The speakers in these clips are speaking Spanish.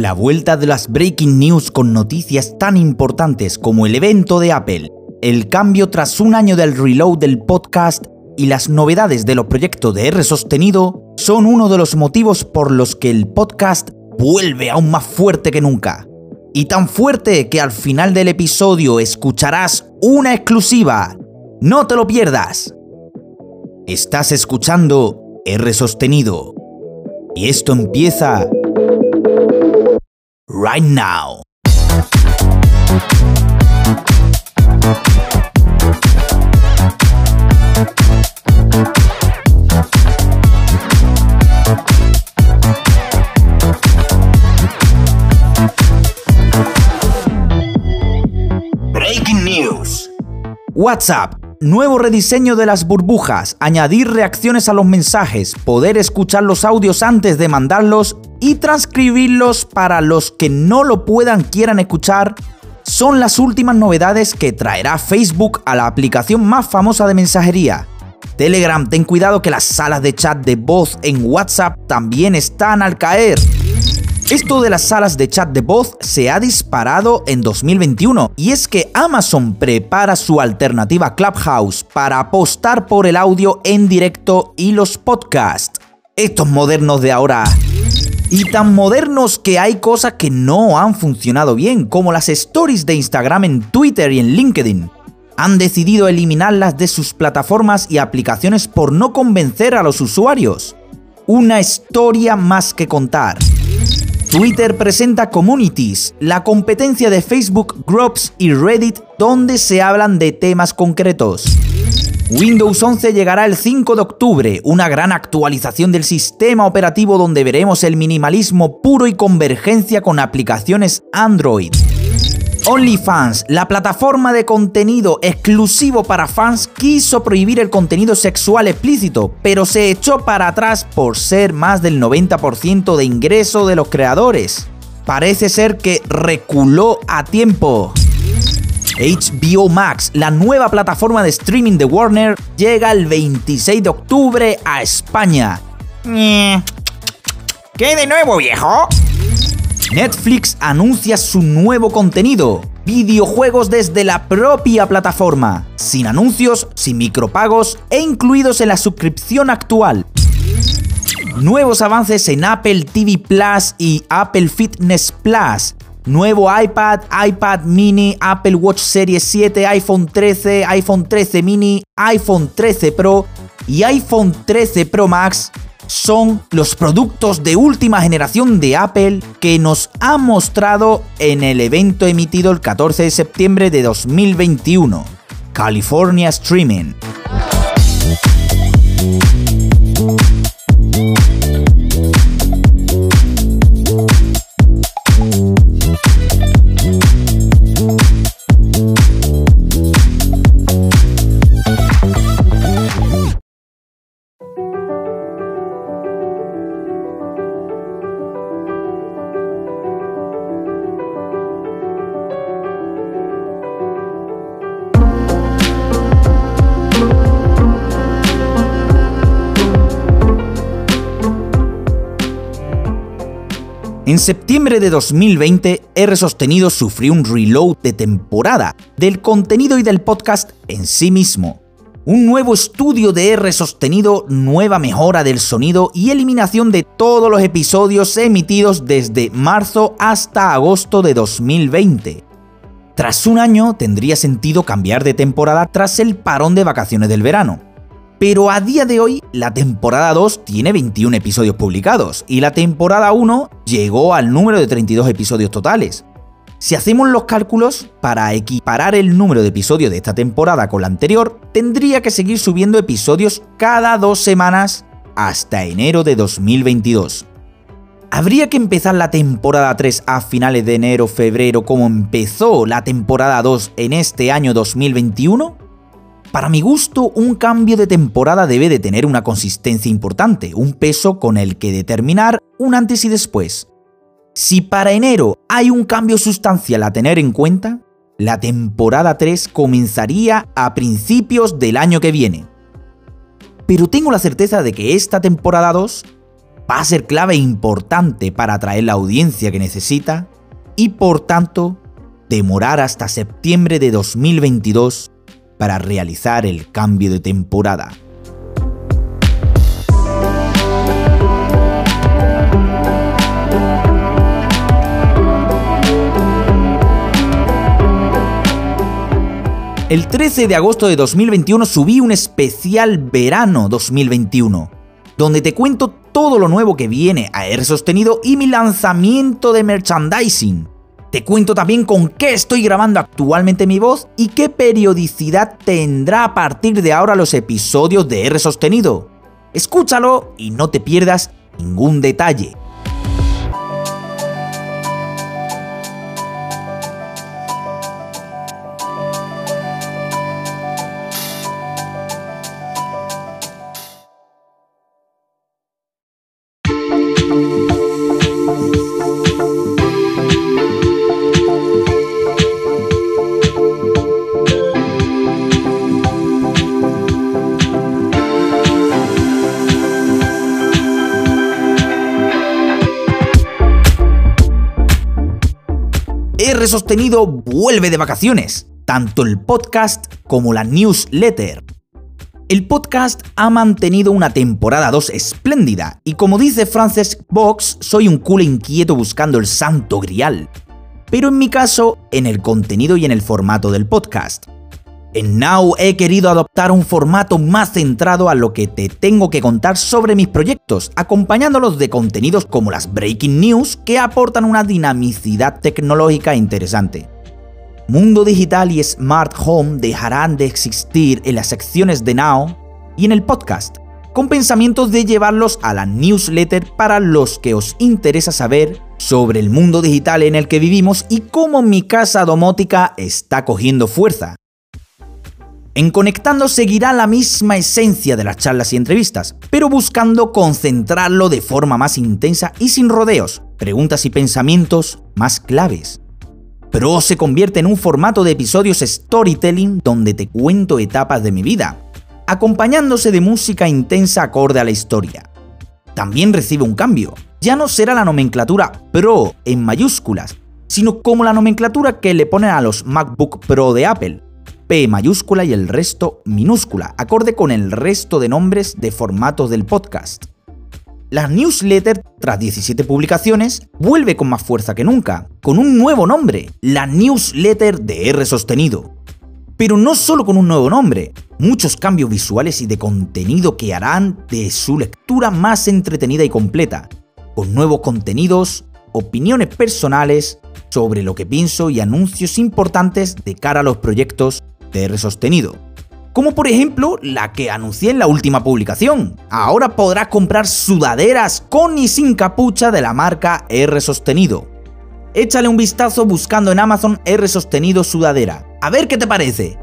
La vuelta de las breaking news con noticias tan importantes como el evento de Apple, el cambio tras un año del reload del podcast y las novedades de los proyectos de R sostenido son uno de los motivos por los que el podcast vuelve aún más fuerte que nunca. Y tan fuerte que al final del episodio escucharás una exclusiva. No te lo pierdas. Estás escuchando R sostenido. Y esto empieza right now. Breaking News. WhatsApp Nuevo rediseño de las burbujas, añadir reacciones a los mensajes, poder escuchar los audios antes de mandarlos y transcribirlos para los que no lo puedan quieran escuchar son las últimas novedades que traerá Facebook a la aplicación más famosa de mensajería. Telegram, ten cuidado que las salas de chat de voz en WhatsApp también están al caer. Esto de las salas de chat de voz se ha disparado en 2021 y es que Amazon prepara su alternativa Clubhouse para apostar por el audio en directo y los podcasts. Estos modernos de ahora. Y tan modernos que hay cosas que no han funcionado bien, como las stories de Instagram en Twitter y en LinkedIn. Han decidido eliminarlas de sus plataformas y aplicaciones por no convencer a los usuarios. Una historia más que contar. Twitter presenta Communities, la competencia de Facebook Groups y Reddit donde se hablan de temas concretos. Windows 11 llegará el 5 de octubre, una gran actualización del sistema operativo donde veremos el minimalismo puro y convergencia con aplicaciones Android. OnlyFans, la plataforma de contenido exclusivo para fans, quiso prohibir el contenido sexual explícito, pero se echó para atrás por ser más del 90% de ingreso de los creadores. Parece ser que reculó a tiempo. HBO Max, la nueva plataforma de streaming de Warner, llega el 26 de octubre a España. ¿Qué de nuevo, viejo? Netflix anuncia su nuevo contenido, videojuegos desde la propia plataforma, sin anuncios, sin micropagos e incluidos en la suscripción actual. Nuevos avances en Apple TV Plus y Apple Fitness Plus. Nuevo iPad, iPad mini, Apple Watch Series 7, iPhone 13, iPhone 13 mini, iPhone 13 Pro y iPhone 13 Pro Max son los productos de última generación de Apple que nos ha mostrado en el evento emitido el 14 de septiembre de 2021, California Streaming. En septiembre de 2020, R Sostenido sufrió un reload de temporada del contenido y del podcast en sí mismo. Un nuevo estudio de R Sostenido, nueva mejora del sonido y eliminación de todos los episodios emitidos desde marzo hasta agosto de 2020. Tras un año tendría sentido cambiar de temporada tras el parón de vacaciones del verano. Pero a día de hoy, la temporada 2 tiene 21 episodios publicados y la temporada 1 llegó al número de 32 episodios totales. Si hacemos los cálculos, para equiparar el número de episodios de esta temporada con la anterior, tendría que seguir subiendo episodios cada dos semanas hasta enero de 2022. ¿Habría que empezar la temporada 3 a finales de enero-febrero como empezó la temporada 2 en este año 2021? Para mi gusto, un cambio de temporada debe de tener una consistencia importante, un peso con el que determinar un antes y después. Si para enero hay un cambio sustancial a tener en cuenta, la temporada 3 comenzaría a principios del año que viene. Pero tengo la certeza de que esta temporada 2 va a ser clave e importante para atraer la audiencia que necesita y por tanto demorar hasta septiembre de 2022 para realizar el cambio de temporada. El 13 de agosto de 2021 subí un especial verano 2021, donde te cuento todo lo nuevo que viene a R sostenido y mi lanzamiento de merchandising. Te cuento también con qué estoy grabando actualmente mi voz y qué periodicidad tendrá a partir de ahora los episodios de R sostenido. Escúchalo y no te pierdas ningún detalle. R Sostenido vuelve de vacaciones, tanto el podcast como la newsletter. El podcast ha mantenido una temporada 2 espléndida y como dice Frances Box, soy un culo inquieto buscando el santo grial. Pero en mi caso, en el contenido y en el formato del podcast. En Now he querido adoptar un formato más centrado a lo que te tengo que contar sobre mis proyectos, acompañándolos de contenidos como las breaking news que aportan una dinamicidad tecnológica interesante. Mundo digital y smart home dejarán de existir en las secciones de Now y en el podcast, con pensamientos de llevarlos a la newsletter para los que os interesa saber sobre el mundo digital en el que vivimos y cómo mi casa domótica está cogiendo fuerza. En Conectando seguirá la misma esencia de las charlas y entrevistas, pero buscando concentrarlo de forma más intensa y sin rodeos, preguntas y pensamientos más claves. Pro se convierte en un formato de episodios storytelling donde te cuento etapas de mi vida, acompañándose de música intensa acorde a la historia. También recibe un cambio, ya no será la nomenclatura Pro en mayúsculas, sino como la nomenclatura que le ponen a los MacBook Pro de Apple, P mayúscula y el resto minúscula, acorde con el resto de nombres de formatos del podcast. La newsletter, tras 17 publicaciones, vuelve con más fuerza que nunca, con un nuevo nombre, la newsletter de R sostenido. Pero no solo con un nuevo nombre, muchos cambios visuales y de contenido que harán de su lectura más entretenida y completa, con nuevos contenidos, opiniones personales sobre lo que pienso y anuncios importantes de cara a los proyectos R sostenido. Como por ejemplo la que anuncié en la última publicación. Ahora podrás comprar sudaderas con y sin capucha de la marca R sostenido. Échale un vistazo buscando en Amazon R sostenido sudadera. A ver qué te parece.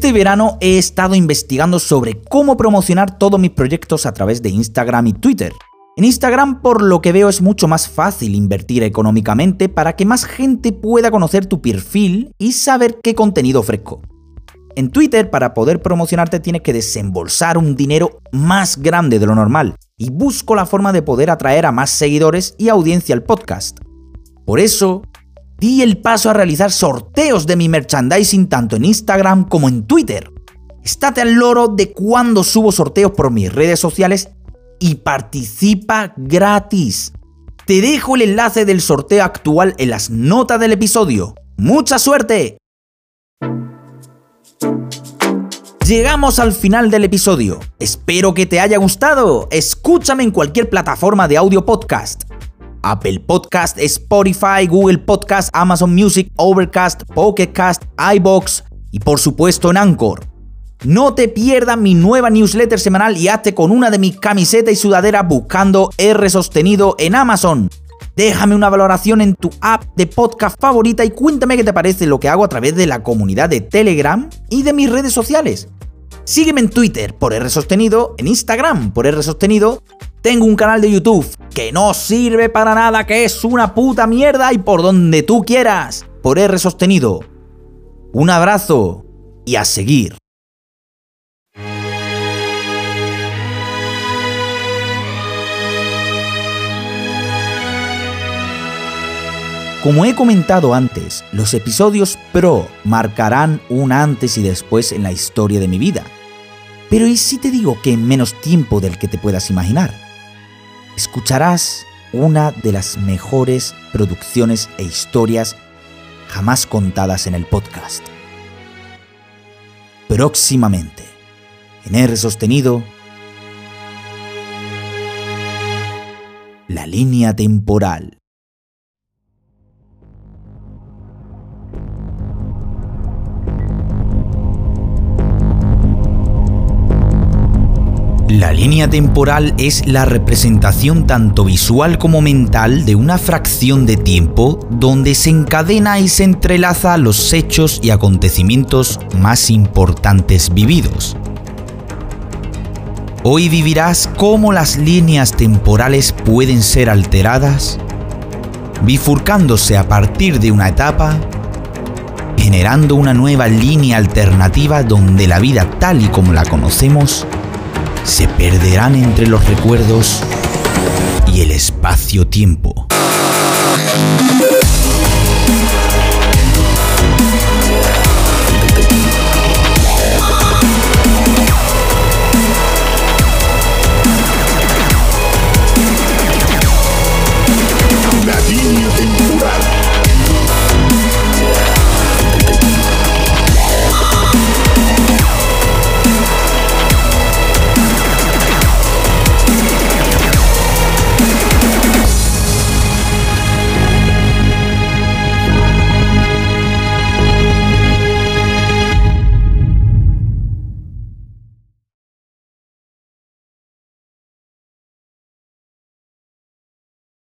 Este verano he estado investigando sobre cómo promocionar todos mis proyectos a través de Instagram y Twitter. En Instagram, por lo que veo, es mucho más fácil invertir económicamente para que más gente pueda conocer tu perfil y saber qué contenido ofrezco. En Twitter, para poder promocionarte, tienes que desembolsar un dinero más grande de lo normal y busco la forma de poder atraer a más seguidores y audiencia al podcast. Por eso, di el paso a realizar sorteos de mi merchandising tanto en Instagram como en Twitter. Estate al loro de cuando subo sorteos por mis redes sociales y participa gratis. Te dejo el enlace del sorteo actual en las notas del episodio. ¡Mucha suerte! Llegamos al final del episodio. Espero que te haya gustado. Escúchame en cualquier plataforma de audio podcast. Apple Podcast, Spotify, Google Podcast, Amazon Music, Overcast, Pocket Cast, iBox y por supuesto en Anchor. No te pierdas mi nueva newsletter semanal y hazte con una de mis camisetas y sudaderas buscando R sostenido en Amazon. Déjame una valoración en tu app de podcast favorita y cuéntame qué te parece lo que hago a través de la comunidad de Telegram y de mis redes sociales. Sígueme en Twitter por R sostenido, en Instagram por R sostenido Tengo un canal de YouTube que no sirve para nada, que es una puta mierda y por donde tú quieras, por R sostenido. Un abrazo y a seguir. Como he comentado antes, los episodios Pro marcarán un antes y después en la historia de mi vida. Pero ¿y si te digo que en menos tiempo del que te puedas imaginar? Escucharás una de las mejores producciones e historias jamás contadas en el podcast. Próximamente, en R sostenido, la línea temporal. La línea temporal es la representación tanto visual como mental de una fracción de tiempo donde se encadena y se entrelaza los hechos y acontecimientos más importantes vividos. Hoy vivirás cómo las líneas temporales pueden ser alteradas, bifurcándose a partir de una etapa, generando una nueva línea alternativa donde la vida tal y como la conocemos se perderán entre los recuerdos y el espacio-tiempo.